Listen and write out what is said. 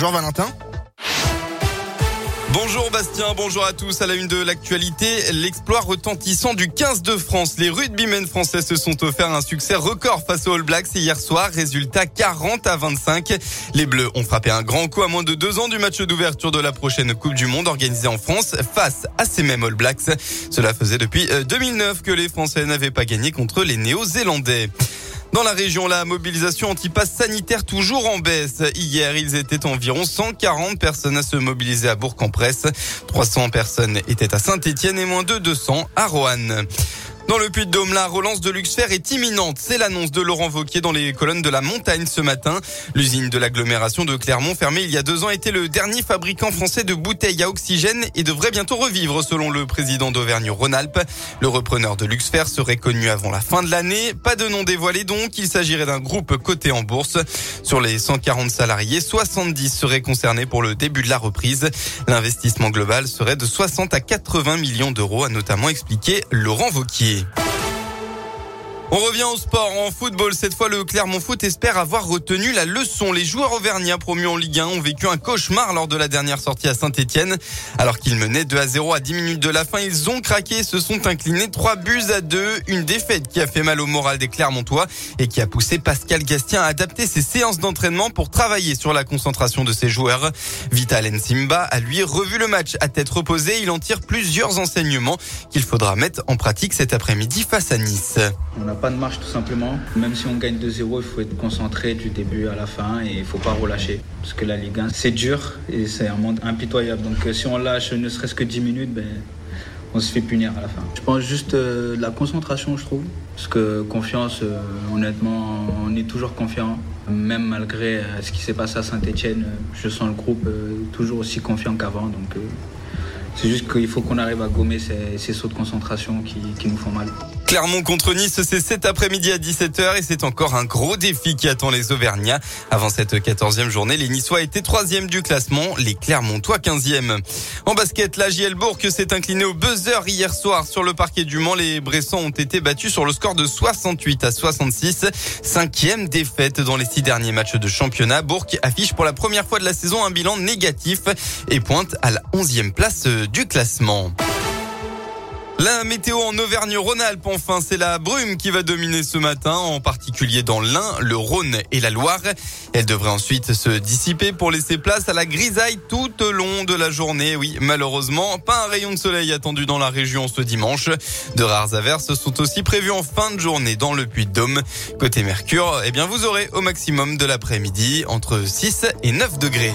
Bonjour Valentin. Bonjour Bastien, bonjour à tous. À la une de l'actualité, l'exploit retentissant du 15 de France. Les rugbymen français se sont offerts un succès record face aux All Blacks hier soir. Résultat 40 à 25. Les Bleus ont frappé un grand coup à moins de deux ans du match d'ouverture de la prochaine Coupe du Monde organisée en France face à ces mêmes All Blacks. Cela faisait depuis 2009 euh, que les Français n'avaient pas gagné contre les Néo-Zélandais. Dans la région, la mobilisation anti-pass sanitaire toujours en baisse. Hier, ils étaient environ 140 personnes à se mobiliser à Bourg-en-Bresse. 300 personnes étaient à Saint-Étienne et moins de 200 à Roanne. Dans le Puy-de-Dôme, la relance de Luxfer est imminente. C'est l'annonce de Laurent Vauquier dans les colonnes de la montagne ce matin. L'usine de l'agglomération de Clermont, fermée il y a deux ans, était le dernier fabricant français de bouteilles à oxygène et devrait bientôt revivre, selon le président d'Auvergne-Rhône-Alpes. Le repreneur de Luxfer serait connu avant la fin de l'année. Pas de nom dévoilé donc. Il s'agirait d'un groupe coté en bourse. Sur les 140 salariés, 70 seraient concernés pour le début de la reprise. L'investissement global serait de 60 à 80 millions d'euros, a notamment expliqué Laurent Vauquier. Paris. On revient au sport. En football, cette fois, le Clermont Foot espère avoir retenu la leçon. Les joueurs auvergnats promus en Ligue 1 ont vécu un cauchemar lors de la dernière sortie à Saint-Etienne. Alors qu'ils menaient 2 à 0 à 10 minutes de la fin, ils ont craqué et se sont inclinés 3 buts à 2. Une défaite qui a fait mal au moral des Clermontois et qui a poussé Pascal Gastien à adapter ses séances d'entraînement pour travailler sur la concentration de ses joueurs. Vital Nsimba a lui revu le match à tête reposée. Il en tire plusieurs enseignements qu'il faudra mettre en pratique cet après-midi face à Nice pas de marche tout simplement. Même si on gagne 2-0, il faut être concentré du début à la fin et il faut pas relâcher. Parce que la Ligue 1, c'est dur et c'est un monde impitoyable. Donc euh, si on lâche ne serait-ce que 10 minutes, ben, on se fait punir à la fin. Je pense juste euh, la concentration, je trouve. Parce que confiance, euh, honnêtement, on est toujours confiant. Même malgré ce qui s'est passé à Saint-Etienne, je sens le groupe toujours aussi confiant qu'avant. Donc c'est juste qu'il faut qu'on arrive à gommer ces, sauts de concentration qui, nous font mal. Clermont contre Nice, c'est cet après-midi à 17h et c'est encore un gros défi qui attend les Auvergnats. Avant cette 14e journée, les Niçois étaient 3 du classement, les Clermontois 15e. En basket, la JL Bourg s'est incliné au buzzer hier soir sur le parquet du Mans. Les Bressans ont été battus sur le score de 68 à 66. Cinquième défaite dans les six derniers matchs de championnat. Bourg affiche pour la première fois de la saison un bilan négatif et pointe à la 11e place du classement. La météo en Auvergne-Rhône-Alpes, enfin, c'est la brume qui va dominer ce matin, en particulier dans l'Ain, le Rhône et la Loire. Elle devrait ensuite se dissiper pour laisser place à la grisaille tout au long de la journée. Oui, malheureusement, pas un rayon de soleil attendu dans la région ce dimanche. De rares averses sont aussi prévues en fin de journée dans le Puy-de-Dôme. Côté Mercure, eh bien, vous aurez au maximum de l'après-midi entre 6 et 9 degrés.